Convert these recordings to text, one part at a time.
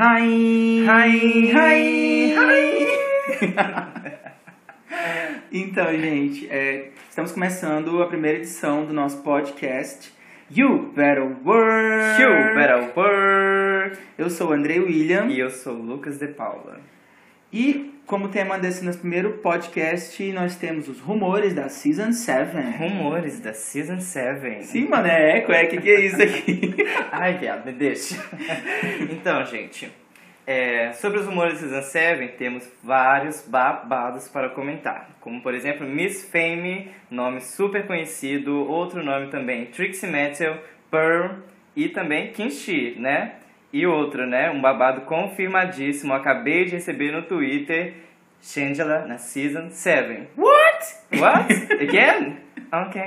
Hi! Hi! Hi! Hi! então, gente, é, estamos começando a primeira edição do nosso podcast You Better Work! You better work! Eu sou o André William E eu sou o Lucas de Paula. e, como tema desse nosso primeiro podcast, nós temos os rumores da Season 7. Rumores da Season 7. Sim, maneco, é, que que é isso aqui? Ai, viado, me deixa. então, gente, é, sobre os rumores da Season 7, temos vários babados para comentar. Como, por exemplo, Miss Fame, nome super conhecido. Outro nome também, Trixie Mattel, Pearl e também Kinshi, né? E outro, né? Um babado confirmadíssimo. Acabei de receber no Twitter. Shangela na Season 7. What? What? Again? Ok.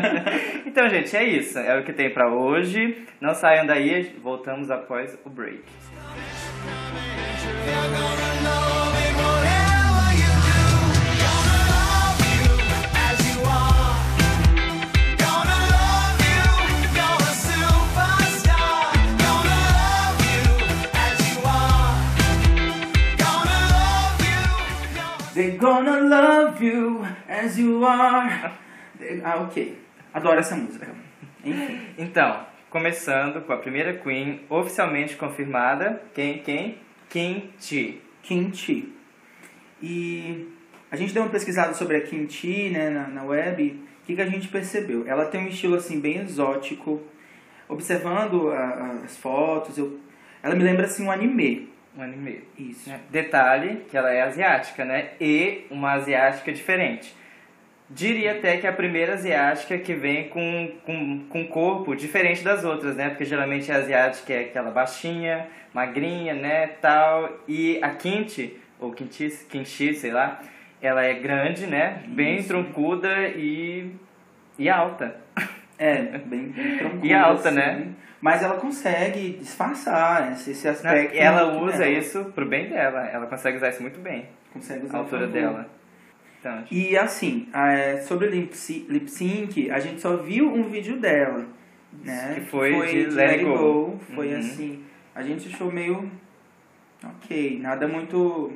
então, gente, é isso. É o que tem pra hoje. Não saiam daí, voltamos após o break. Gonna love you as you are. Ah, ok. Adoro essa música. Enfim. Então, começando com a primeira Queen oficialmente confirmada. Quem? Quem? Kim Chi. Kimchi. E a gente deu uma pesquisada sobre a Kimchi né, na, na web. O que, que a gente percebeu? Ela tem um estilo assim bem exótico. Observando a- a- as fotos, eu, ela me lembra assim um anime. Um anime. Isso. né? Detalhe que ela é asiática, né? E uma asiática diferente. Diria até que é a primeira asiática que vem com, com, com corpo diferente das outras, né? Porque geralmente a asiática é aquela baixinha, magrinha, né, tal. E a Kimchi, ou Kimchi, sei lá, ela é grande, né? Bem Isso. troncuda e, e alta. É, bem, bem tranquila. E alta, assim. né? Mas ela consegue disfarçar esse, esse Né? aspecto. E ela muito usa dela. isso pro bem dela. Ela consegue usar isso muito bem. Consegue usar A a altura dela. Então, E assim, sobre o lip lip sync, a gente só viu um vídeo dela, né? Que foi de Let It Go. Foi Uhum. assim, a gente achou meio ok, nada muito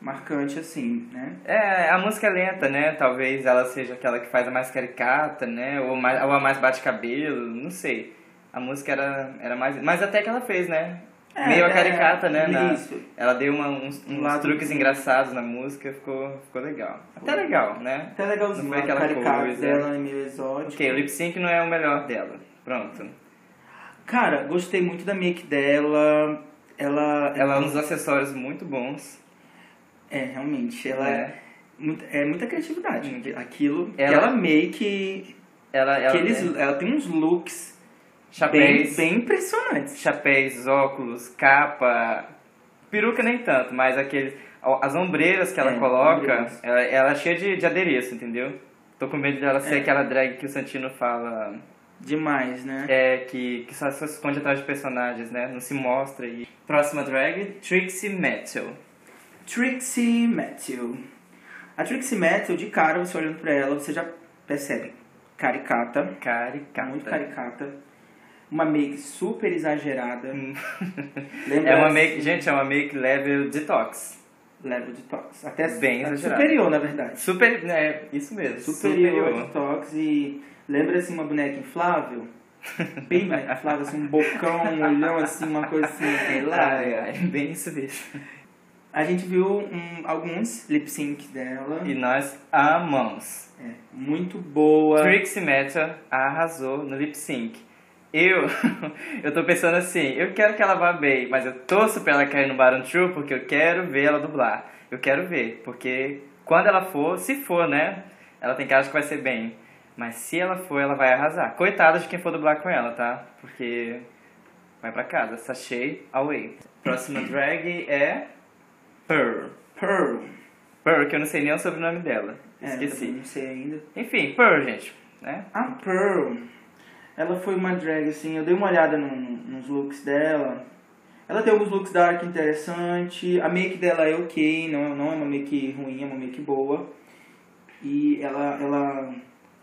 marcante assim, né? É, a música é lenta, né? Talvez ela seja aquela que faz a mais caricata, né? Ou, mais, ou a mais bate-cabelo, não sei. A música era, era mais. Mas até que ela fez, né? É, Meio a é, caricata, né? na- ela deu uma- uns, uns truques do- engraçados na música, ficou, ficou legal. Até legal, né? Até legalzinho, Não foi aquela coisa. dela é meio exótica. Ok, o lip sync não é o melhor dela. Pronto. Cara, gostei muito da make dela. Ela, Ela usa acessórios muito bons. é realmente, ela É. é, é muita criatividade. Muito. Aquilo, Ela- ela make Ela, ela Aqueles, tem ela tem uns looks chapéus, bem impressionantes. chapéus, óculos, capa, peruca nem tanto, mas aqueles, as ombreiras que ela É, coloca, ela, ela é cheia de, de adereço, entendeu? Tô com medo dela ser É. aquela drag que o Santino fala, Demais, né? é, que, que só se esconde atrás de personagens, né? Não se mostra. E... Próxima drag, Trixie Mattel. Trixie Matthew. A Trixie Matthew, de cara, você olhando pra ela, você já percebe. Caricata, Caricata. muito caricata. Uma make super exagerada. Hum. É uma make, gente, é uma make level detox. Level Detox. Até Bem é exagerada. superior, na verdade. Super, é, isso mesmo. Superior, Detox e... Lembra, assim, uma boneca inflável? Bem boneca inflável, assim, um bocão, um olhão, assim, uma coisa assim, sei lá. Ai, ai, bem isso mesmo. A gente viu um, alguns lip sync dela. E nós amamos. É, muito boa. Trixie Mattel arrasou no lip sync. Eu, eu tô pensando assim, eu quero que ela vá bem, mas eu torço pra ela cair no Baron True porque eu quero ver ela dublar. Eu quero ver, porque quando ela for, se for, né? Ela tem cara que vai ser bem. Mas se ela for, ela vai arrasar. Coitada de quem for dublar com ela, tá? Porque vai pra casa. Sachei away. Próxima drag é Pearl. Pearl. Pearl, que eu não sei nem o sobrenome dela. É, Esqueci. Não sei ainda. Enfim, Pearl, gente. Né? A Pearl, ela foi uma drag, assim, eu dei uma olhada no- nos looks dela. Ela tem alguns looks dark interessante. A make dela é ok, não, não é uma make ruim, é uma make boa. E ela, ela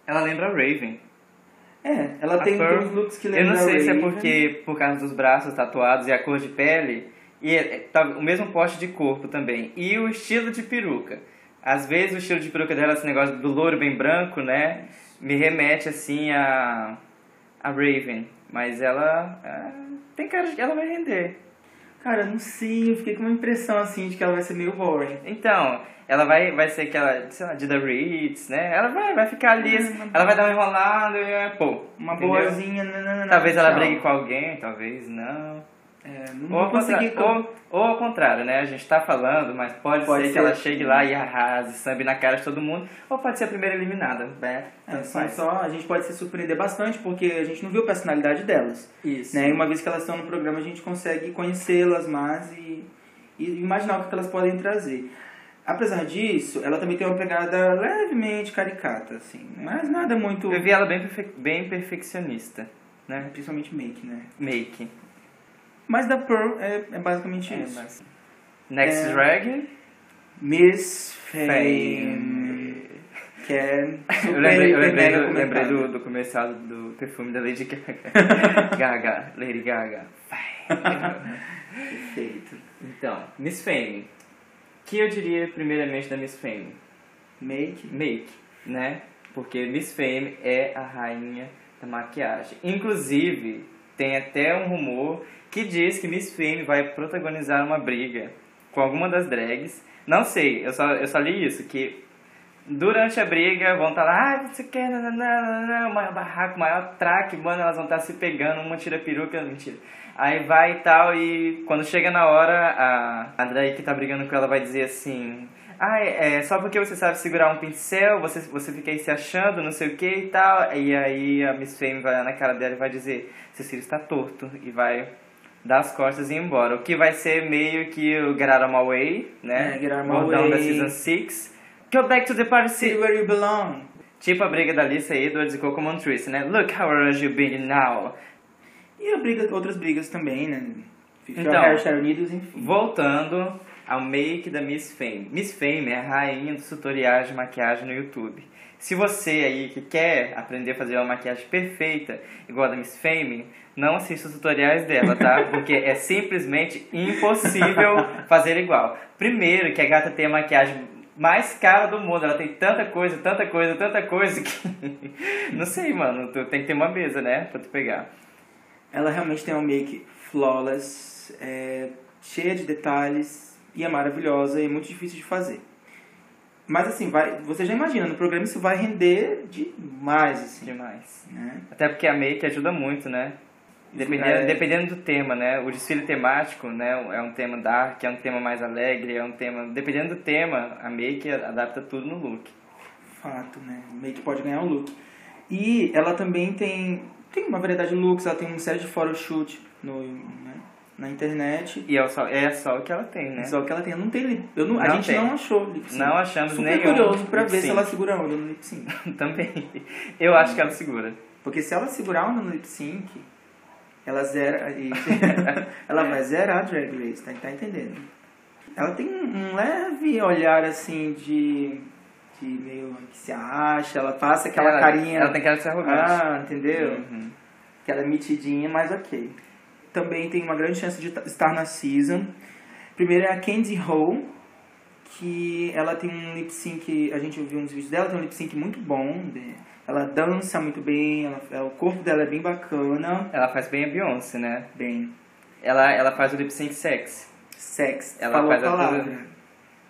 Ela lembra a Raven. É, ela A tem, uns looks que Eu lembram não sei se é porque por causa dos braços tatuados e a cor de pele, e é- é- tá, o mesmo porte de corpo também. E o estilo de peruca. Às vezes o estilo de peruca dela, esse negócio do louro bem branco, né? Me remete assim a, a Raven. Mas ela é, tem cara de que ela vai render. Cara, eu não sei, eu fiquei com uma impressão assim de que ela vai ser meio boring. Então, ela vai, vai ser aquela, sei lá, Dida Ritz, né? Ela vai, vai ficar ali, uma- ela vai dar uma enrolada e é, pô. Uma entendeu? boazinha, nananana, Talvez ela brigue com alguém, talvez não. É, Ou ao, conseguir... contra- ou, ou ao contrário, né? A gente tá falando, mas pode, Pode ser, que ser. ela chegue lá e arrase, sambe na cara de todo mundo. Ou pode ser a primeira eliminada, né? É, são só, a gente pode se surpreender bastante porque a gente não viu a personalidade delas. Isso. Né? E uma vez que elas estão no programa, a gente consegue conhecê-las mais e, e imaginar o que elas podem trazer. Apesar disso, ela também tem uma pegada levemente caricata, assim, mas nada muito. Eu vi ela bem, perfe- bem perfeccionista, né? Principalmente make, né? Make. Mas da Pearl é, é basicamente É, isso. mas- Next É. drag. Miss Fame. Que é Eu lembrei, eu lembrei, do, lembrei do, do comercial do perfume da Lady Gaga. Gaga, Lady Gaga. Perfeito. Então, Miss Fame. O que eu diria primeiramente da Miss Fame? Make. Make, né? Porque Miss Fame é a rainha da maquiagem. Inclusive, tem até um rumor que diz que Miss Fame vai protagonizar uma briga com alguma das drags. Não sei, eu só, eu só li isso, que durante a briga vão estar lá, ah, você quer, nananana, maior barraco, maior traque, mano, elas vão estar se pegando, uma tira peruca, mentira. Aí vai e tal, e quando chega na hora, a, a drag que tá brigando com ela vai dizer assim, ah, é só porque você sabe segurar um pincel, você, você fica aí se achando, não sei o que e tal. E aí a Miss Fame vai na cara dela e vai dizer, seu cílio está torto, e vai dar as costas e ir embora. O que vai ser meio que o Get Out of My Way, né? É, Get Out of My Bordão da Way. Season 6. Go back to the party, See where you belong. Tipo a briga da Lisa Edwards e Coco Montrese, né? Look how orange you've been now. E a briga, outras brigas também, né? Fica Então. Unidos, enfim. Voltando ao make da Miss Fame. Miss Fame é a rainha dos tutoriais de maquiagem no YouTube. Se você aí que quer aprender a fazer uma maquiagem perfeita, igual a da Miss Fame, não assista os tutoriais dela, tá? Porque é simplesmente impossível fazer igual. Primeiro, que a gata tem a maquiagem mais cara do mundo. Ela tem tanta coisa, tanta coisa, tanta coisa que... não sei, mano. Tu tem que ter uma mesa, né? Pra tu pegar. Ela realmente tem uma make flawless, é, cheia de detalhes e é maravilhosa e é muito difícil de fazer. Mas assim, vai, você já imagina, no programa isso vai render demais, assim, Demais. né? Até porque a make ajuda muito, né? Dependendo, É. dependendo do tema, né? O desfile temático, né? É um tema dark, é um tema mais alegre, é um tema... Dependendo do tema, a make adapta tudo no look. Fato, né? O make pode ganhar um look. E ela também tem, tem uma variedade de looks, ela tem uma série de photoshoot no, né, na internet. E é só, é só o que ela tem, né? Só que ela tem, não tem eu não, a Não gente tem. não achou lip sync. Não achamos Super nenhum curioso pra ver se ela segura a onda no lip sync. Também. Eu acho que ela segura. Porque se ela segurar a onda no lip sync, ela zera. ela vai zerar a Drag Race, tá, tá entendendo? Ela tem um leve olhar assim de. de meio que se acha, ela passa aquela ela, carinha. Ela tem cara de ser arrogante. Ah, entendeu? Uhum. Aquela mitidinha, mas ok. Também tem uma grande chance de ta- estar na season. Primeiro é a Candy Ho, que ela tem um lip sync, a gente viu uns vídeos dela, tem um lip sync muito bom. Ela dança muito bem, ela- ela- o corpo dela é bem bacana. Ela faz bem a Beyoncé, né? Bem, Ela, ela faz o lip sync sexy. sex, Ela falou faz a palavra. tudo.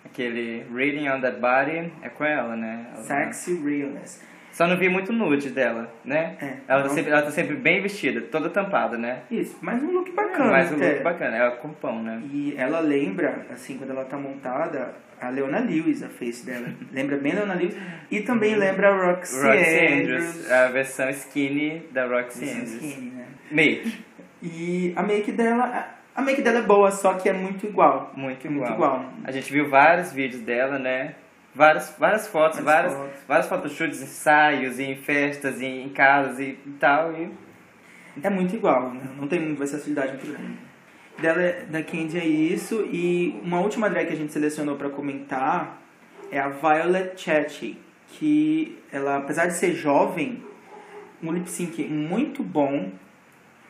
Aquele Reading on That Body é com ela, né? Ela- Sexy realness. Só não vi muito nude dela, né? É, ela, tá não- sempre, ela tá sempre bem vestida, toda tampada, né? Isso, mas um look bacana. Mas o até. look bacana, é o corpão, né? E ela lembra, assim, quando ela tá montada, a Leona Lewis, a face dela. lembra bem a Leona Lewis. E também lembra a Roxy, Uhum. Roxy Andrews. Andrews, a versão skinny da Roxy Versão Andrews. skinny, né? Make, E a make dela, a- make dela é boa, só que é muito igual. muito É muito igual. igual. A gente viu vários vídeos dela, né? Várias, várias fotos, Várias várias, fotos. photoshoots, ensaios, e em festas, e em casas e, e tal. E É muito igual, né? Não tem versatilidade muito grande. Dela, é- da Candy é isso. E uma última drag que a gente selecionou pra comentar é a Violet Chatty. Que ela, apesar de ser jovem, um lip sync muito bom.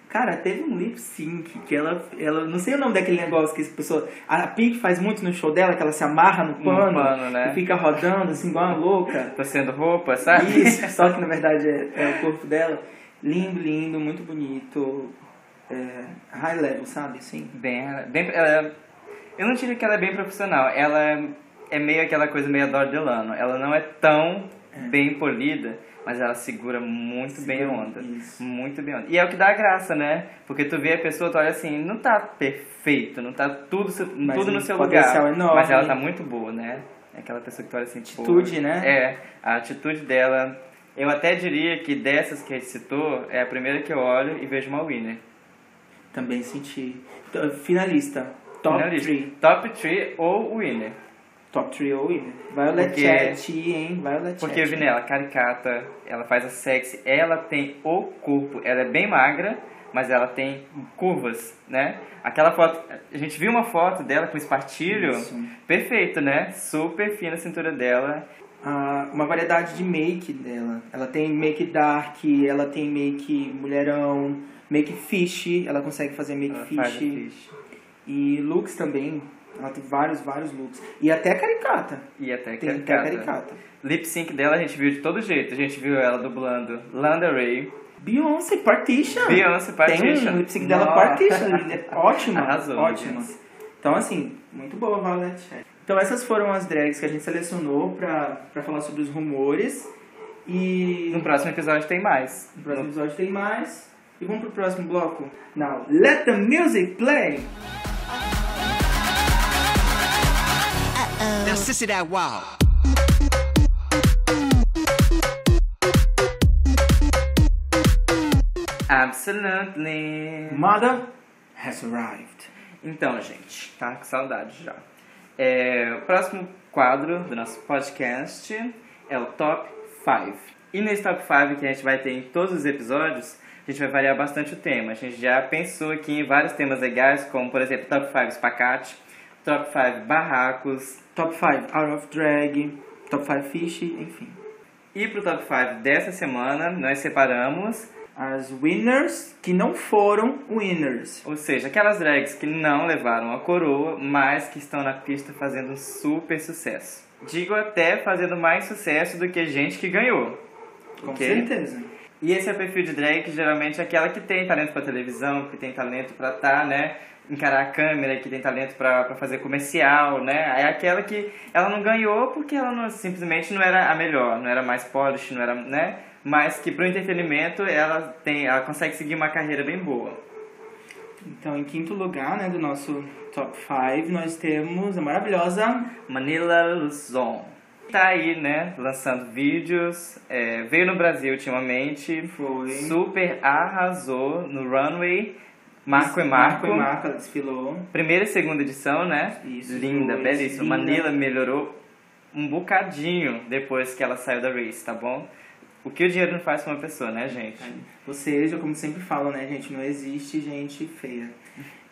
Cara, teve um lip sync que ela, ela. Não sei o nome daquele negócio que as pessoas. A Pink faz muito no show dela, que ela se amarra no pano, pano, né? e fica rodando assim, igual uma louca. Torcendo roupa, sabe? Isso, só que na verdade é, é o corpo dela. Lindo, lindo, muito bonito. É, high level, sabe? Assim. Bem, bem ela, eu não diria que ela é bem profissional. Ela é meio aquela coisa meio Adore Delano. Ela não é tão bem polida, mas ela segura muito bem a onda. Isso. Muito bem a onda. E é o que dá graça, né? Porque tu vê a pessoa, tu olha assim, não tá perfeito, não tá tudo, Mas tudo no seu lugar. enorme. Mas ela tá muito boa, né? É aquela pessoa que tu olha assim, pô, Atitude, né? É, a atitude dela. Eu até diria que dessas que a gente citou, é a primeira que eu olho e vejo uma winner. Também senti. Então, Finalista. Top Finalista. 3. Top 3 ou winner. Top 3 ou winner. Violet Porque- Chat, hein? Violet Porque, Chat. Vini, ela é caricata, ela faz a sexy, ela tem o corpo, ela é bem magra, mas ela tem curvas, né? Aquela foto, a gente viu uma foto dela com espartilho, Isso. perfeito, né? Super fina a cintura dela. Ah, uma variedade de make dela. Ela tem make dark, ela tem make mulherão, make fish, ela consegue fazer make Ela fish. faz fish. E looks também. Ela tem vários, vários looks. E até caricata. E até Tem até caricata. Lip sync dela a gente viu de todo jeito. A gente viu ela dublando Lana Ray, Beyoncé, Partition. Beyoncé Partition. Tem um lip sync dela. Partition. é Ótima. Arrasou, ótima. Então, assim, muito boa, Chat. Então, essas foram as drags que a gente selecionou pra, pra falar sobre os rumores. E No próximo episódio tem mais. no próximo episódio tem mais. E vamos pro próximo bloco. Now, let the music play! Sissy that wow. Absolutely. Mother has arrived. Então, gente, tá com saudade já. É, o próximo quadro do nosso podcast é o Top 5. E nesse Top 5 que a gente vai ter em todos os episódios, a gente vai variar bastante o tema. A gente já pensou aqui em vários temas legais, como por exemplo Top 5 espacate, Top 5 barracos. Top 5 Out of Drag, Top 5 Fish, enfim. E pro Top 5 dessa semana, nós separamos, As winners que não foram winners. ou seja, aquelas drags que não levaram a coroa, mas que estão na pista fazendo um super sucesso. Digo até fazendo mais sucesso do que gente que ganhou. Com Ok? certeza. E esse é o perfil de drag que geralmente é aquela que tem talento pra televisão, que tem talento pra tá, né, encarar a câmera, que tem talento pra pra fazer comercial, né? É aquela que ela não ganhou porque ela não, simplesmente não era a melhor, não era mais polish, não era, né? Mas que pro entretenimento ela tem, ela consegue seguir uma carreira bem boa. Então, em quinto lugar, né, do nosso top 5, nós temos a maravilhosa Manila Luzon. Tá aí, né, lançando vídeos, é, veio no Brasil ultimamente, Foi. super arrasou no runway, Marco e Marco. Marco e Marco, ela desfilou. Primeira e segunda edição, né? Isso, Linda, dois, belíssima. linda. Manila melhorou um bocadinho depois que ela saiu da race, tá bom? O que o dinheiro não faz com uma pessoa, né, gente? Ou seja, como sempre falam, né, gente, não existe gente feia.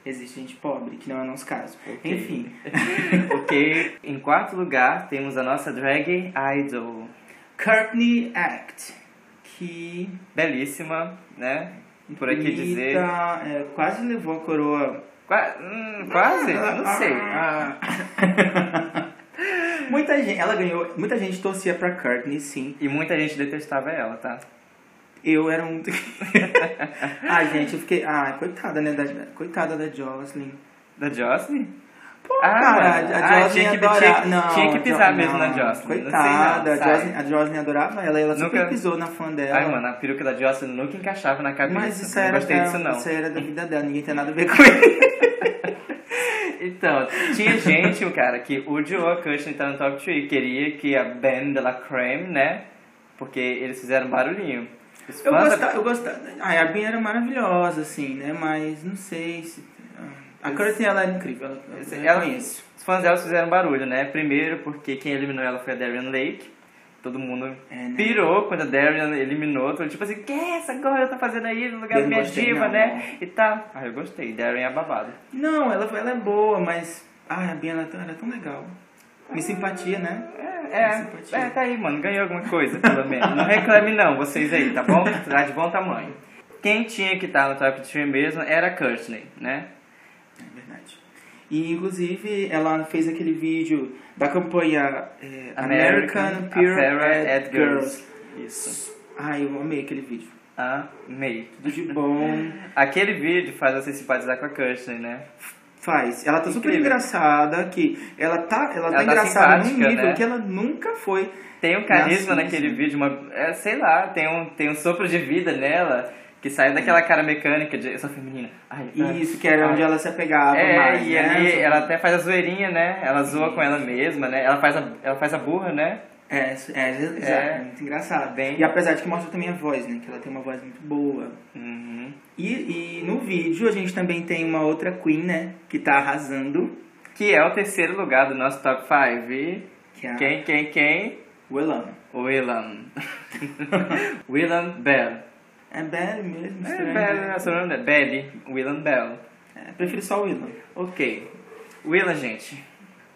Existe gente pobre, que não é o nosso caso. Enfim, ok. Em quarto lugar, temos a nossa drag idol. Courtney Act, que Belíssima, né? Por aqui dizer. É, quase levou a coroa. Qua- hum, quase? Não sei. Ah. muita gente, ela ganhou, muita gente torcia pra Courtney, sim. E muita gente detestava ela, tá? Eu era um. Ai, gente, eu fiquei. Ah, coitada, né? Da, coitada da Jocelyn. Da Jocelyn? Pô, Ah, cara, a Ah, Jocelyn tinha que- adorava. tinha que- não, tinha que a pisar Jo- mesmo na não, Jocelyn. Não sei Coitada, não, a. Jocelyn, a Jocelyn adorava ela. Ela Nunca- super pisou na fã dela. Ai, mano, a peruca da Jocelyn nunca encaixava na cabeça. Mas isso não era, gostei disso, não. isso era da vida dela, ninguém tem nada a ver com ele. Então, tinha gente, o cara, que odiou a Kirsten estar no top 3. Queria que a Ben de la Creme, né? Porque eles fizeram barulhinho. Os Eu da- gostava, eu gostava. Ai, a Bin era maravilhosa, assim, né? Mas não sei se. A Courtney, ela era incrível. Ela, Ela- conheço. Os fãs dela fizeram barulho, né? Primeiro porque quem eliminou ela foi a Darian Lake. Todo mundo É, né? pirou quando a Darian eliminou. Todo tipo assim, que é essa agora tá fazendo aí no lugar Eu da não minha gostei, diva, não. né? E tal. Ah, eu gostei. Darian é babado. Não, ela, ela é boa, mas. Ai, a Bin ela, é ela é tão legal. Me simpatia, né? É, Simpatia. é, tá aí, mano. Ganhou alguma coisa, pelo menos. Não reclame não, vocês aí, tá bom? Tá de bom tamanho. Quem tinha que estar no top 3 mesmo era a Courtney, né? E, inclusive, ela fez aquele vídeo da campanha é, American, Peer Apparel Ad at Girls. Isso. Ai, eu amei aquele vídeo. Amei. Tudo de bom. Aquele vídeo faz você simpatizar com a Courtney, né? Faz. Ela tá super Incrível. engraçada, que ela tá, ela tá Ela tá engraçada num nível né? que ela nunca foi. Tem um carisma naquele vídeo, uma, é, sei lá, tem um, tem um sopro de vida nela que sai daquela cara mecânica de eu sou feminina. Ai, ai, Isso, que era ai. onde ela se apegava É, mais, e né? ali ela até faz a zoeirinha, né? Ela zoa com ela mesma, né? Ela faz a, ela faz a burra, né? É, é, exato, É. muito engraçado. Bem- E apesar de que mostra também a voz, né? Que ela tem uma voz muito boa. Uhum. E, e no vídeo a gente também tem uma outra Queen, né? Que tá arrasando. Que é o terceiro lugar do nosso top 5. Que é Quem, quem, quem? Willam. Willam. Willam Bell. É Belly mesmo, É, estranho. Bell, né? é seu nome é Belly. Willam Bell. É, prefiro só o Willam. Ok. Willam, gente.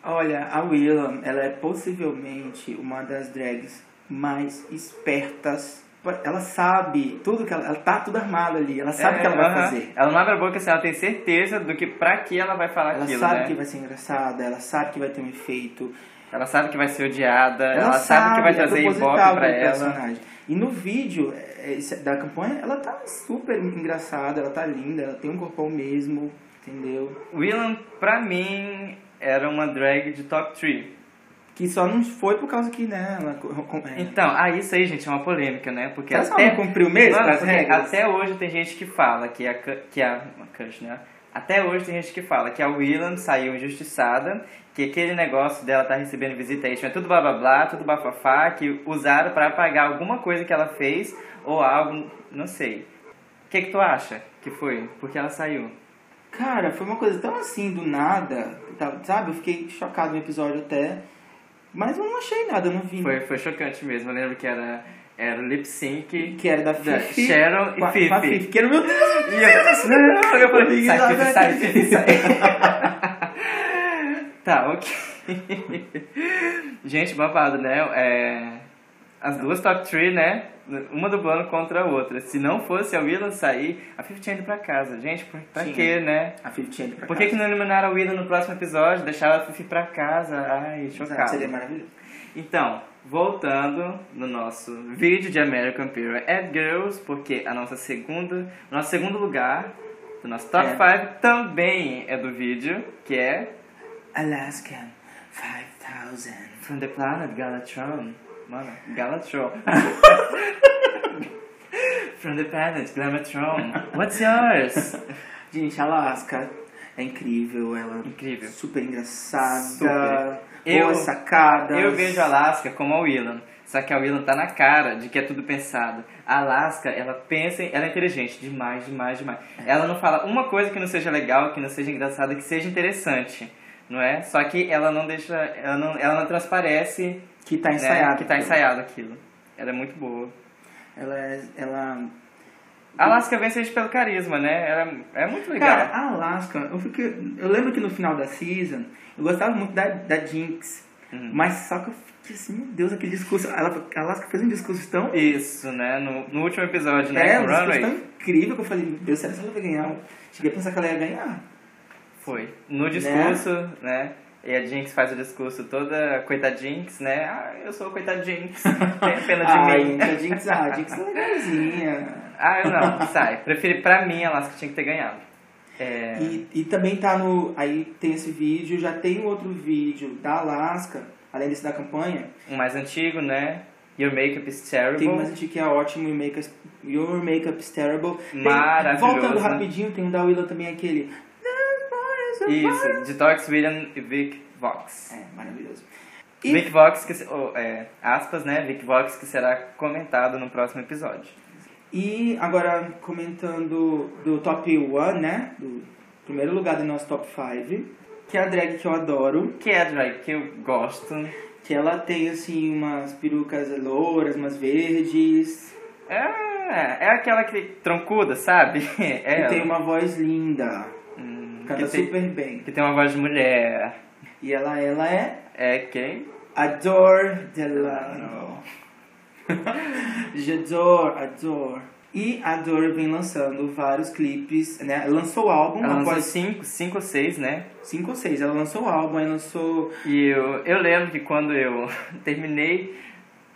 Olha, a Willam, ela é possivelmente uma das drags mais espertas. Ela sabe tudo que ela... Ela tá tudo armada ali. Ela sabe o que ela vai É, aham. fazer. Ela não abre a boca se ela tem certeza do que pra que ela vai falar Ela aquilo, sabe né? que vai ser engraçada, ela sabe que vai ter um efeito. Ela sabe que vai ser odiada, ela, sabe, que vai é trazer proposital ibope pra ela. personagem. E no vídeo é, esse- da campanha, ela tá super engraçada, ela tá linda, ela tem um corpão mesmo, entendeu? Willam, pra mim, era uma drag de top 3. Que só não foi por causa que, né, ela... é. Então, ah, isso aí, gente, é uma polêmica, né? Porque Ela até... não cumpriu mesmo até hoje tem gente que fala que a... Que a né? Até hoje tem gente que fala que a Willam saiu injustiçada, que aquele negócio dela tá recebendo visitation é tudo blá blá blá, tudo bafafá, que usaram pra apagar alguma coisa que ela fez ou algo, não sei. O que que tu acha que foi? Porque ela saiu. Cara, foi uma coisa tão assim, do nada, tá- sabe? Eu fiquei chocado no episódio até, mas eu não achei nada, eu não vi. Foi, foi chocante mesmo. Eu lembro que era, era lip sync Que era da Fifi. Sharon e Fifi. a Fifi. Que era o meu Deus! E eu, eu falei, sai, Fifi, sai, Fifi, sai. tá, ok. Gente, babado, né? É, as duas top 3, né? Uma dublando contra a outra. Se não fosse a Willan sair, a Fifi tinha ido pra casa. Gente, pra, pra quê, né? A Fifi tinha ido pra Por que, que casa. não eliminaram a Willan no próximo episódio? Deixaram a Fifi pra casa? Ai, Exato, chocado. Seria maravilhoso. Então, voltando no nosso vídeo de American Period at Girls, porque a nossa segunda, o nosso segundo lugar do nosso top É. 5 também é do vídeo, que é Alaskan 5000. From the Planet Galatron. Mano, Galatron. From the Planet Galatron. What's yours? Gente, Alaska é incrível, ela é Incrível. super engraçada, Super. Boas Eu- sacadas. Eu vejo a Alaska como a Willan. Só que a Willan tá na cara de que é tudo pensado. A Alaska, ela pensa, ela é inteligente demais, demais, demais. Ela não fala uma coisa que não seja legal, que não seja engraçada, que seja interessante, não é? Só que ela não deixa, ela não, ela não transparece que tá né, ensaiado. que tá ensaiado aquilo. Ela é muito boa. Ela, é- ela A Alaska vence pelo carisma, né? Ela é muito legal. Cara, a Alaska, eu, fiquei, eu lembro que no final da season, eu gostava muito da, da Jinx, Uhum. mas só que eu fiquei assim, meu Deus, aquele discurso, ela, a Alaska fez um discurso tão, Isso, né? No, no último episódio, né? é, um discurso tão incrível que eu falei, meu Deus, será que ela vai ganhar? Cheguei a pensar que ela ia ganhar. Foi. No discurso, né? E a Jinx faz o discurso toda coitadinx, né? Ah, eu sou coitadinx. Tem pena de Ai, mim. a Jinx, ah, a Jinx é legalzinha. ah, eu não, sai. Preferi, pra mim, a Alaska tinha que ter ganhado. É... E, e também tá no. Aí tem esse vídeo, já tem outro vídeo da Alaska, além desse da campanha. Um mais antigo, né? Your makeup is terrible. Tem mais antigo que é ótimo, Your Makeup, Your Makeup is Terrible. Tem- Maravilhoso. voltando rapidinho, tem um da Willow também, aquele. Isso, Detox William e Vic Vox. É, maravilhoso. E Vic Vox, que, é, aspas, né? Vic Vox, que será comentado no próximo episódio. E agora comentando do top 1, né? Do primeiro lugar do nosso top 5, que é a drag que eu adoro, Que é a drag que eu gosto. que ela tem assim umas perucas louras, umas verdes, É, é aquela que troncuda, sabe? É que tem uma voz linda, canta que, tem, super bem. que tem uma voz de mulher. E ela, ela é É quem? Adore Delano. J'adore, adore. E a Adore vem lançando vários clipes, né? Lançou o álbum, Ela após cinco, cinco ou seis, né? cinco ou seis. Ela lançou o álbum, aí lançou E eu, eu lembro que quando eu terminei,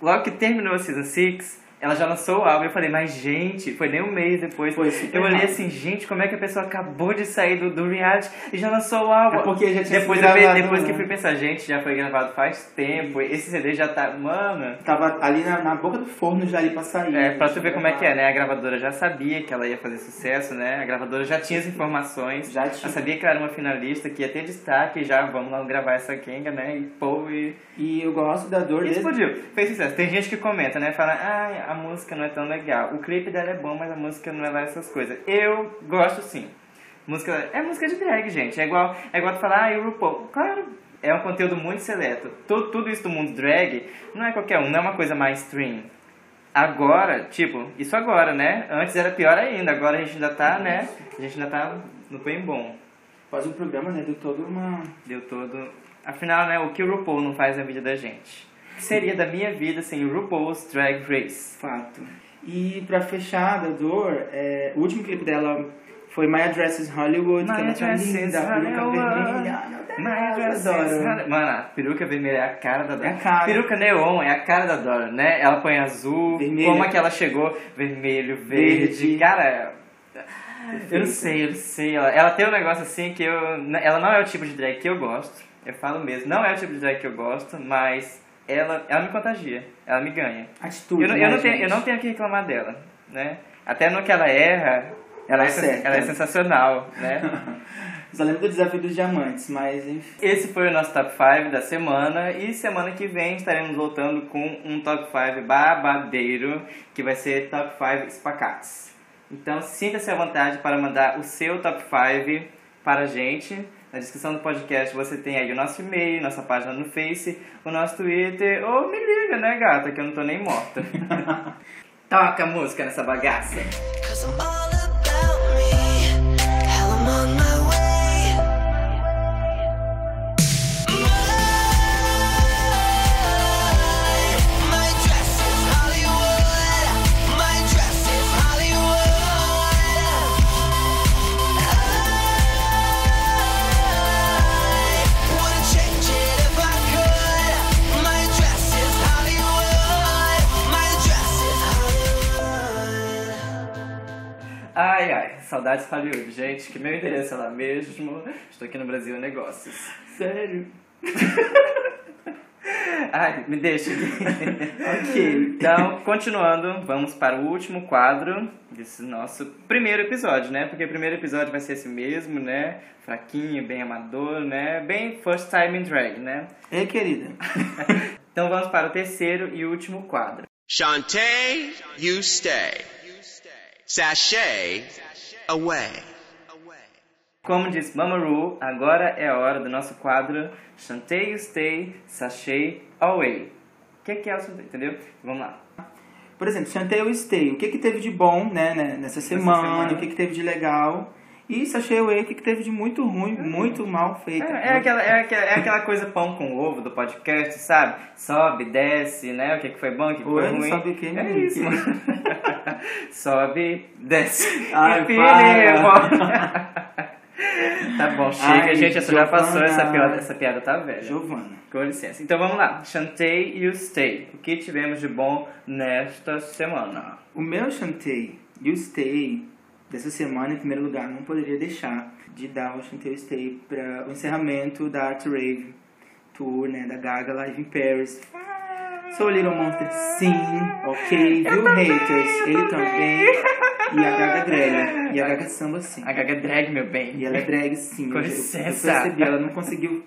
logo que terminou a Season 6, ela já lançou o álbum. Eu falei, mas gente, foi nem um mês depois. Foi super eu olhei assim, gente, como é que a pessoa acabou de sair do, do reality e já lançou o álbum? É porque já tinha depois sido eu, gravado, depois né? que fui pensar, gente, já foi gravado faz tempo. Esse CD já tá. Mano. Tava ali na, na boca do forno já ali pra sair. É, pra tu ver como é que é, né? A gravadora já sabia que ela ia fazer sucesso, né? A gravadora já tinha as informações. Já tinha. Ela sabia que ela era uma finalista, que ia ter destaque, já vamos lá gravar essa Kenga, né? E pô, e E eu gosto da dor e dele. explodiu. Fez sucesso. Tem gente que comenta, né? Fala, ah, a música não é tão legal. O clipe dela é bom, mas a música não é lá essas coisas. Eu gosto sim. Música, é música de drag, gente. É igual, é igual tu falar, ah, e o RuPaul. Claro, é um conteúdo muito seleto. Tudo, tudo isso do mundo drag não é qualquer um, não é uma coisa mainstream. Agora, tipo, isso agora, né? Antes era pior ainda, agora a gente ainda tá, né? A gente ainda tá no bem bom. Faz um programa, né? Deu toda uma. Deu todo. Afinal, né? O que o RuPaul não faz na vida da gente? Que seria da minha vida sem o RuPaul's Drag Race? Fato. E pra fechar da dor, é, o último clipe dela foi My Address is Hollywood, que My ela tá Address is linda, peruca Hollywood. vermelha. My Address adoro. Mano, a peruca vermelha é a cara da Dora. É a cara. Peruca neon é a cara da Dora, né? Ela põe azul. Vermelha. Como é que ela chegou? Vermelho, verde. Verde. Cara, eu não sei, eu não sei. Ela, ela tem um negócio assim que eu. Ela não é o tipo de drag que eu gosto. Eu falo mesmo, não é o tipo de drag que eu gosto, mas ela, ela me contagia. Ela me ganha. Atitude, Eu não, eu, né, não tenho, eu não tenho que reclamar dela, né? Até no que ela erra, ela, é, sen- Acerta. ela é sensacional, né? Só lembro do desafio dos diamantes, mas enfim. Esse foi o nosso top 5 da semana e semana que vem estaremos voltando com um top 5 babadeiro, que vai ser top 5 espacates. Então sinta-se à vontade para mandar o seu top 5 para a gente. Na descrição do podcast você tem aí o nosso e-mail, nossa página no Face, o nosso Twitter, ou me liga, né gata, que eu não tô nem morta. Toca música nessa bagaça. Ai, ai, saudades Hollywood, gente, que meu endereço é lá mesmo. Estou aqui no Brasil Negócios. Sério. Ai, me deixa aqui. Ok. Então, continuando, vamos para o último quadro desse nosso primeiro episódio, né? Porque o primeiro episódio vai ser esse mesmo, né? Fraquinho, bem amador, né? Bem first time in drag, né? Ei, querida. Então vamos para o terceiro e último quadro. Shantae, you stay. Sashay, away. Como diz Mama Ru, agora é a hora do nosso quadro Chantei You Stay, Sachei Away. O que, que é o Chantei, entendeu? Vamos lá. Por exemplo, Chantei ou Stay, o que que teve de bom, né, né, nessa semana, semana. o que que teve de legal. E Sachei Away, o que que teve de muito ruim, muito mal feito. É, é aquela, é, aquela, é aquela coisa pão com ovo do podcast, sabe? Sobe, desce, né? O que, que foi bom, o que, que foi Oi, ruim. sobe o quê, É isso. Sobe, desce. Ai, Enfim, para. Tá bom, chega, Ai, gente. Essa já passou, essa piada, essa piada tá velha. Giovana. Com licença. Então vamos lá. Chantei e o Stay. O que tivemos de bom nesta semana? O meu Chantei e o Stay dessa semana, em primeiro lugar, não poderia deixar de dar o Chantei e o Stay para o encerramento da Art Rave Tour, né, da Gaga Live in Paris. Sou Little Monster, sim, ok, viu, haters? Ele também. E a Gaga drag. E a Gaga samba, sim. A Gaga Drag, meu bem. E ela é drag, sim. Com Eu- eu- licença. Eu percebi, ela não conseguiu.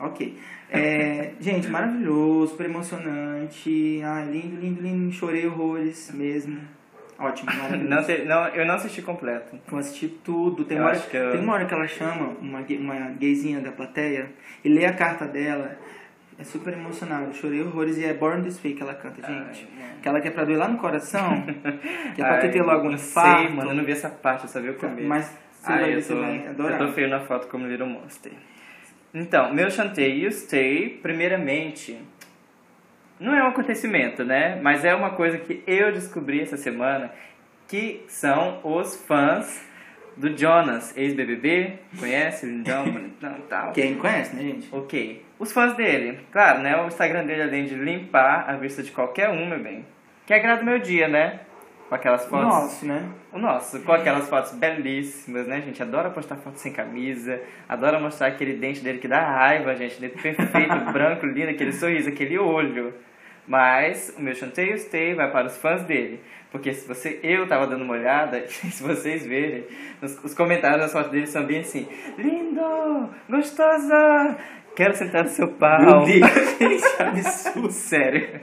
Ok. É, gente, maravilhoso, super emocionante. Ai, lindo, lindo, lindo. Chorei horrores mesmo. Ótimo. Não, sei- não, eu não assisti completo. Eu assisti tudo. Tem Eu uma, hora, acho que eu- tem uma hora que ela chama uma, uma gayzinha da plateia e lê a carta dela. É super emocionado. Eu chorei horrores e é Born This Way que ela canta, gente. mano. Aquela que é pra doer lá no coração. que é pra Ai, ter, logo um infarto. Sei, mano, eu não vi essa parte, eu só vi o começo. Mas você Ai, vai ver, tô, vai adorar. Eu tô feio na foto como Little Monster. Então, meu chantei e o stay, primeiramente, não é um acontecimento, né? Mas é uma coisa que eu descobri essa semana, que são os fãs do Jonas, ex-BBB, conhece? Lindão, bonitão tal. Quem conhece, né, gente? Ok. Os fãs dele. Claro, né? O Instagram dele, além de limpar a vista de qualquer um, meu bem, que agrada o meu dia, né? Com aquelas fotos... Nossa, né? O nosso, com aquelas fotos belíssimas, né, gente? Adora postar foto sem camisa, adora mostrar aquele dente dele que dá raiva, gente. Dente perfeito, branco, lindo, aquele sorriso, aquele olho. Mas o meu chanteio stay vai para os fãs dele. Porque se você, eu tava dando uma olhada, se vocês verem, os, os comentários das fotos dele são bem assim: lindo, gostosa, quero sentar no seu pau. Esse absurdo. Sério.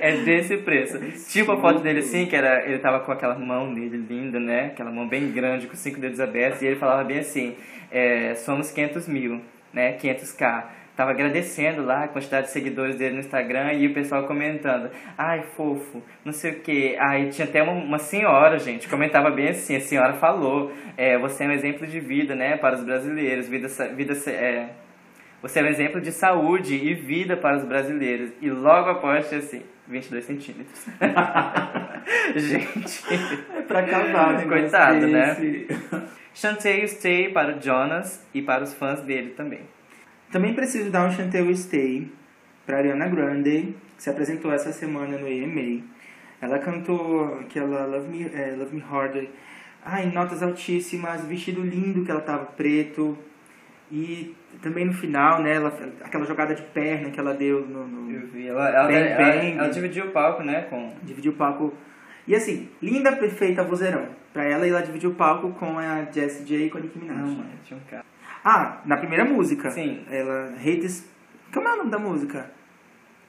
É desse preço. Tipo a foto dele assim, que era. Ele tava com aquela mão dele linda, né? Aquela mão bem grande, com cinco dedos abertos, e ele falava bem assim: é, somos 500 mil, né? 500k. Tava agradecendo lá a quantidade de seguidores dele no Instagram e o pessoal comentando: ai, fofo, não sei o que. Aí tinha até uma, uma senhora, gente, comentava bem assim: a senhora falou, é, você é um exemplo de vida, né? Para os brasileiros, vida. vida é, você é um exemplo de saúde e vida para os brasileiros. E logo após tinha assim, 22 centímetros. Gente, É pra acabar, né? Coitado, né? Chantei Stay para o Jonas e para os fãs dele também. Também preciso dar um chanteio stay pra Ariana Grande, que se apresentou essa semana no EMA. Ela cantou aquela Love Me, é, Love Me Harder. Ai, em notas altíssimas, vestido lindo que ela tava preto. E também no final, né, ela, aquela jogada de perna que ela deu no, no- Eu vi, ela, ela, Bang, ela, bang. ela dividiu o palco, né, com... dividiu o palco. E assim, linda, perfeita, vozeirão. Pra ela, e ela dividiu o palco com a Jessie J e com a Nicki Minaj. Não, mano, tinha um cara. Ah, na primeira música. Sim. Ela, Hate This... Como é o nome da música?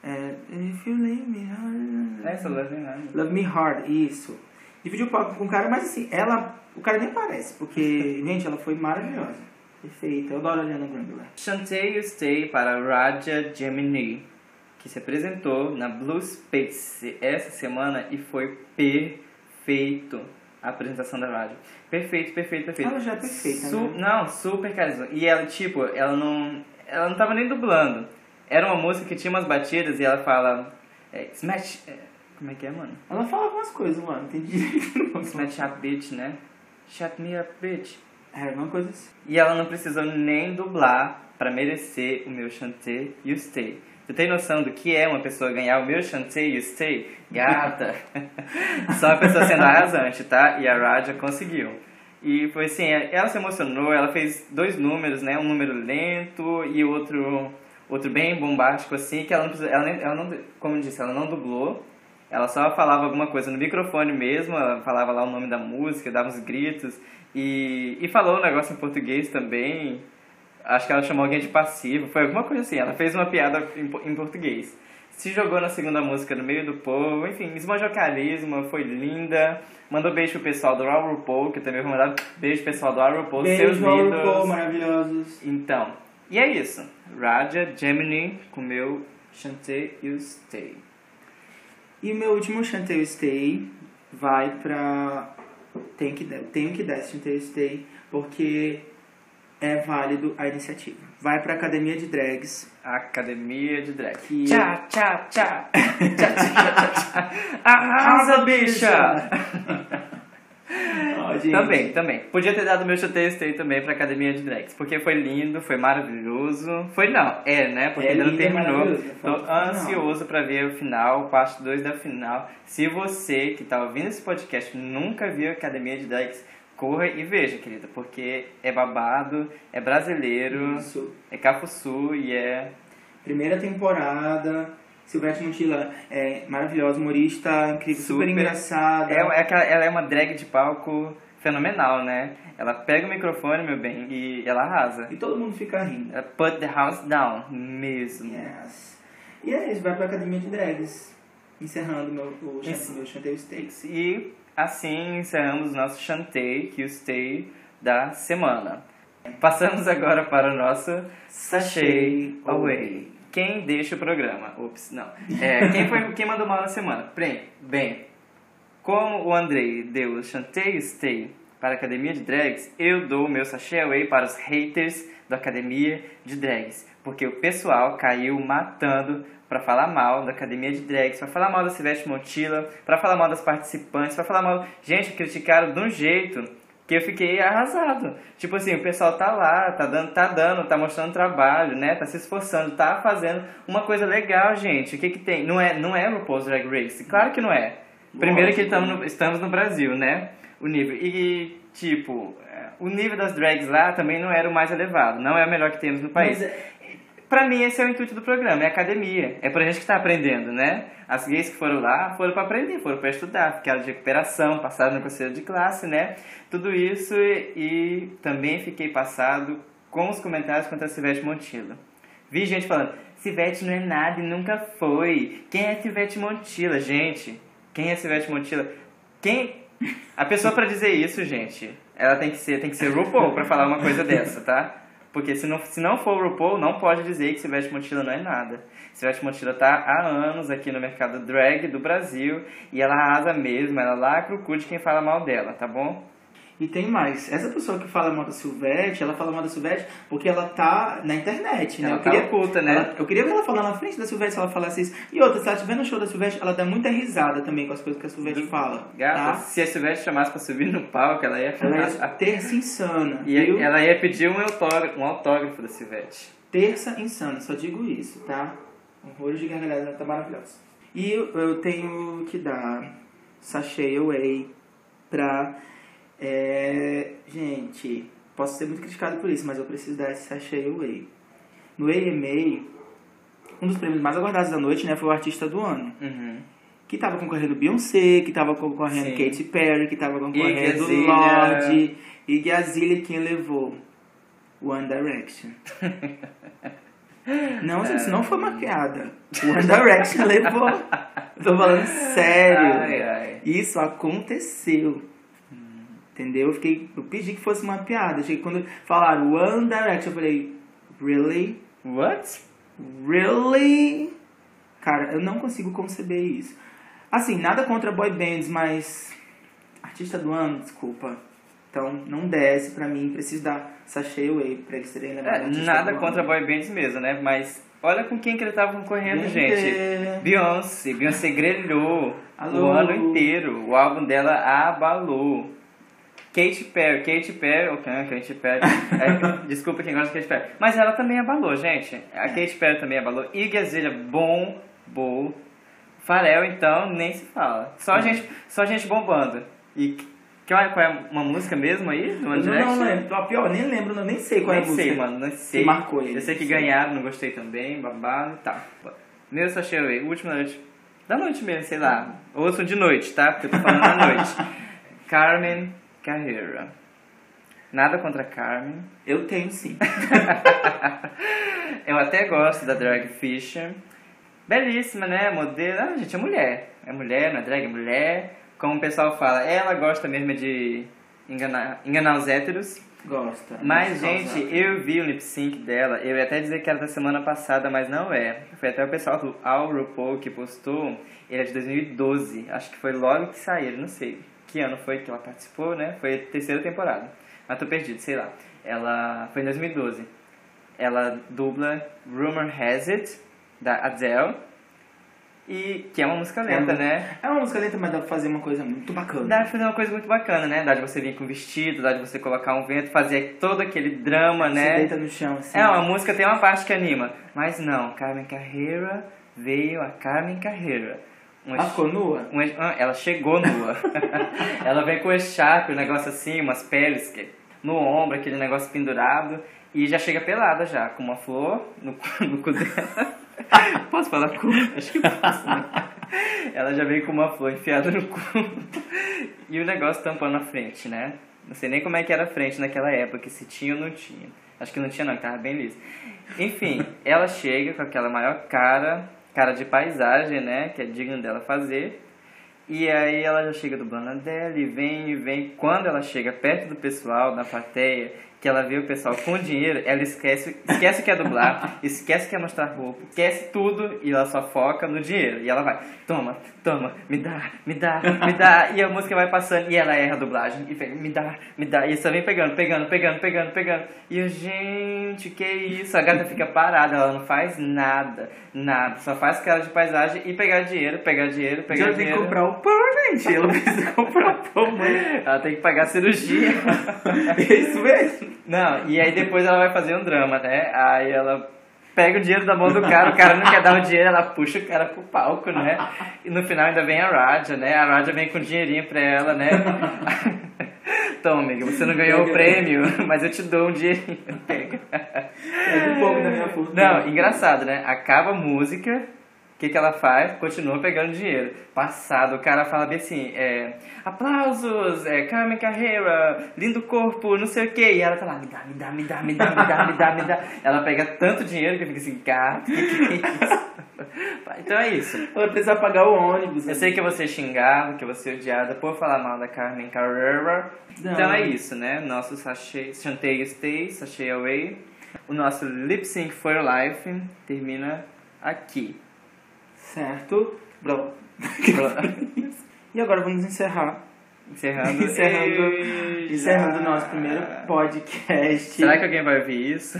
É... If you leave me hard... Essa Love Me Hard. Love Me Hard, isso. Dividiu o palco com o cara, mas assim, ela... O cara nem aparece, porque, gente, ela foi maravilhosa. Perfeita. Eu adoro a Ariana Grande lá. Chantei You Stay para Raja Gemini, que se apresentou na Blue Space essa semana e foi perfeito a apresentação da Raja. Perfeito, perfeito, perfeito. Ela já é perfeita, Su- né? Não, super carismática. E ela, tipo, ela não, ela não tava nem dublando. Era uma música que tinha umas batidas e ela fala... É, smash... é, como é que é, mano? Ela fala algumas coisas, mano. Direito não. Smash up, bitch, né? Shut me up, bitch. É, alguma coisa assim. E ela não precisou nem dublar pra merecer o meu chantei e o stay. Você tem noção do que é uma pessoa ganhar o meu chantei o stay? Gata! Só uma pessoa sendo arrasante, tá? E a Raja conseguiu. E foi assim, ela se emocionou, ela fez dois números, né? Um número lento e outro, outro bem bombástico, assim, que ela não, ela, ela não, como disse, ela não dublou. Ela só falava alguma coisa no microfone mesmo, ela falava lá o nome da música, dava uns gritos e, e falou um negócio em português também. Acho que ela chamou alguém de passivo, foi alguma coisa assim. Ela fez uma piada em, em português. Se jogou na segunda música no meio do povo, enfim, esbanjou carisma, foi linda. Mandou beijo pro pessoal do Raw RuPaul, que eu também vou mandar beijo pro pessoal do Raw RuPaul, seus Beijo, Mauro lindos. Paul, maravilhosos. Então, e é isso. Raja Gemini com meu Chantei You Stay. E o meu último chanteio stay vai pra. Tem que, tenho que dar esse chanteio stay, porque é válido a iniciativa. Vai pra academia de drags. Academia de Drag. Que- Tchá, tchá, tchá. Tchá, tchá, tchá, tchá. Arrasa, bicha! Gente, Também, também. Podia ter dado meu chutei stay também pra Academia de Drags, porque foi lindo, foi maravilhoso. Foi não, é, né? Porque É ainda não e terminou. Tô ansioso pra ver o final, parte 2 da final. Se você que tá ouvindo esse podcast nunca viu Academia de Drags, corra e veja, querida, porque é babado, é brasileiro, Isso. é cafuçu e é Primeira temporada. Silvestre Montilla é maravilhosa, humorista, incrível, super, Super. engraçada. É, é ela é uma drag de palco fenomenal, né? Ela pega o microfone, meu bem, e ela arrasa. E todo mundo fica rindo. Ela put the house down, mesmo. Yes. E é isso, vai pra academia de drags. Encerrando meu, o meu chanteio steaks. E assim encerramos nosso chantei, que o stay da semana. Passamos agora para o nosso Sachê Away. Quem deixa o programa? Ops, não. É, quem, foi, quem mandou mal na semana? Bem, bem, como o Andrei deu o chantei stay para a Academia de Drags, eu dou o meu sachê away para os haters da Academia de Drags. Porque o pessoal caiu matando para falar mal da Academia de Drags, para falar mal da Silvestre Montilla, para falar mal das participantes, para falar mal... Gente, criticaram de um jeito que eu fiquei arrasado. Tipo assim, o pessoal tá lá, tá dando, tá dando, tá mostrando trabalho, né? Tá se esforçando, tá fazendo uma coisa legal, gente. O que que tem? Não é, não é RuPaul's Drag Race? Claro que não é. Primeiro que no, estamos no Brasil, né? O nível. E, tipo, é, o nível das drags lá também não era o mais elevado. Não é o melhor que temos no país. Mas Pra mim, esse é o intuito do programa, é academia. É pra gente que tá aprendendo, né? As gays que foram lá foram pra aprender, foram pra estudar, ficaram de recuperação, passaram no conselho de classe, né? Tudo isso e, e também fiquei passado com os comentários contra a Silvete Montilla. Vi gente falando, Silvete não é nada e nunca foi. Quem é Silvete Montilla, gente? Quem é Silvete Montilla? Quem... A pessoa pra dizer isso, gente, ela tem que ser, tem que ser RuPaul pra falar uma coisa dessa, tá? Porque se não, se não for o RuPaul, não pode dizer que Silvestre Montilla não é nada. Silvestre Montilla tá há anos aqui no mercado drag do Brasil e ela arrasa mesmo, ela lacra o cu de quem fala mal dela, tá bom? E tem mais. Essa pessoa que fala mal da Silvete, ela fala mal da Silvete porque ela tá na internet, né? Ela eu tá queria, oculta, né? ela- eu queria ver ela falando na frente da Silvete se ela falasse isso. E outra, se ela estiver no show da Silvete, ela dá muita risada também com as coisas que a Silvete fala. Gata, Tá? se a Silvestre chamasse pra subir no palco, ela ia Ela falar. é terça insana. E viu? ela ia pedir um autógrafo, um autógrafo da Silvete. Terça insana, só digo isso, tá? Horrores de gargalhada, tá maravilhosa. E eu, eu tenho que dar sachê away pra. É, gente, posso ser muito criticado por isso, mas eu preciso dar esse sachê away. No AMA, um dos prêmios mais aguardados da noite, né, foi o artista do ano. Uhum. Que tava concorrendo Beyoncé, que tava concorrendo Sim. Katy Perry, que tava concorrendo. Lorde, Iggy Azalea, quem levou? One Direction. Não, gente, isso não foi uma piada. One Direction levou. Tô falando sério. Ai, ai. Isso aconteceu. Entendeu? Eu, fiquei, eu pedi que fosse uma piada. Achei que quando falaram One Direction, eu falei, really? What? Really? Cara, eu não consigo conceber isso. Assim, nada contra boy bands, mas. Artista do ano, desculpa. Então, não desce pra mim. Preciso dar sachê away pra eles terem É, lembrado. artista nada contra boy bands mesmo, né? Mas olha com quem que ele tava concorrendo, Gente. gente. Beyoncé. Beyoncé grelhou Alô. o ano inteiro. O álbum dela abalou. Katy Perry, Katy Perry, ok, Katy Perry, é, desculpa quem gosta de Katy Perry, mas ela também abalou, gente, a Katy Perry também abalou, Iggy Azalea bombou, Pharrell então nem se fala, só É. gente, só gente bombando, e qual é, qual é uma música mesmo aí, do One não, não lembro. A pior, nem lembro, não, nem sei qual é a Nem música. sei, mano, não sei. marcou ele. Eu sei que ganharam, não gostei também, babado e tal. Meu away, última noite. Da noite mesmo, sei lá. Ouçam de noite, tá? Porque eu tô falando da noite. Carmen Carreira. Nada contra Carmen. Eu tenho sim. Eu até gosto da Drag Fisher. Belíssima, né? Modelo. Ah, gente, é mulher. É mulher, não é drag, é mulher. Como o pessoal fala, ela gosta mesmo de enganar, enganar os héteros. Gosta. Mas, Gosta. gente, eu vi o lip sync dela, eu ia até dizer que era da semana passada, mas não é. Foi até o pessoal do RuPaul que postou, ele é de 2012, acho que foi logo que saíram, não sei que ano foi que ela participou, né? Foi a terceira temporada, mas tô perdido, sei lá. Ela foi em 2012. Ela dubla Rumor Has It, da Adele, e que é uma música lenta, É uma- né? É uma música lenta, mas dá pra fazer uma coisa muito bacana. Dá de fazer uma coisa muito bacana, né? Dá de você vir com vestido, dá de você colocar um vento, fazer todo aquele drama, né? deita no chão assim. É, uma música tem uma parte que anima. Mas não, Carmen Carreira veio a Carmen Carreira. Um Ela ficou nua? um ah, ela chegou nua. ela vem com o echarpe, um negócio assim, umas peles que, no ombro, aquele negócio pendurado. E já chega pelada já, com uma flor no, cu- no cu dela. Posso falar cu? Acho que posso, né? Ela já veio com uma flor enfiada no cu. E o negócio tampando a frente, né? Não sei nem como é que era a frente naquela época, se tinha ou não tinha. Acho que não tinha não, que tava bem liso. Enfim, ela chega com aquela maior cara, cara de paisagem, né? Que é digno dela fazer. E aí ela já chega dublando a dela e vem e vem. Quando ela chega perto do pessoal, na plateia, que ela vê o pessoal com dinheiro, ela esquece, esquece que é dublar, esquece que é mostrar roupa, esquece tudo e ela só foca no dinheiro. E ela vai, toma, toma, me dá, me dá, me dá. E a música vai passando e ela erra a dublagem e pega, me dá, me dá. E só vem pegando, pegando, pegando, pegando, pegando. E eu, gente, que isso? A gata fica parada, ela não faz nada, nada. Só faz cara de paisagem e pegar dinheiro, pegar dinheiro, pegar Ela tem que dinheiro. comprar o pão, gente. Ela precisa comprar o pão, mãe. Ela tem que pagar cirurgia. É isso mesmo. Não, e aí depois ela vai fazer um drama, né? Aí ela pega o dinheiro da mão do cara, o cara não quer dar o dinheiro, ela puxa o cara pro palco, né? E no final ainda vem a Raja, né? A Raja vem com dinheirinho pra ela, né? Toma, amiga, você não ganhou o prêmio, mas eu te dou um dinheirinho. Pega. Um pouco da minha fortuna. Não, engraçado, né? Acaba a música, que, que ela faz? Continua pegando dinheiro. Passado, o cara fala bem assim, é, aplausos, é, Carmen Carreira, lindo corpo, não sei o quê. E ela tá lá, me dá, me dá, me dá, me dá, me dá, me dá, me dá. Ela pega tanto dinheiro que fica assim, gato, que que é isso? Então é isso. Ela precisa pagar o ônibus. Eu sei que você é xingado, que você é odiada por falar mal da Carmen Carreira. Não. Então é isso, né? Nosso sachê, Chantei Stay, Sachê Away. O nosso Lip Sync for Life termina aqui. Certo. Bom. E agora vamos encerrar. Encerrando. Encerrando, Ei, encerrando o nosso primeiro podcast. Será que alguém vai ouvir isso?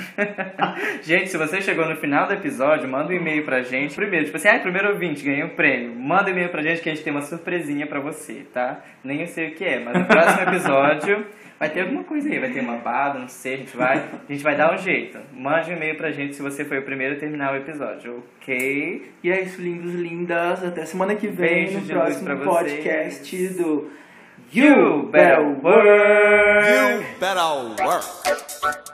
gente, se você chegou no final do episódio, manda um e-mail pra gente. Primeiro, tipo assim, ah, primeiro ouvinte, ganhei um prêmio. Manda um e-mail pra gente que a gente tem uma surpresinha pra você, tá? Nem eu sei o que é, mas no próximo episódio vai ter alguma coisa aí. Vai ter uma bada, não sei, a gente vai, a gente vai dar um jeito. Mande um e-mail pra gente se você foi o primeiro a terminar o episódio, ok? E é isso, lindos, lindas. Até semana que vem Beijo no próximo pra vocês. podcast do You Better Work! You better work.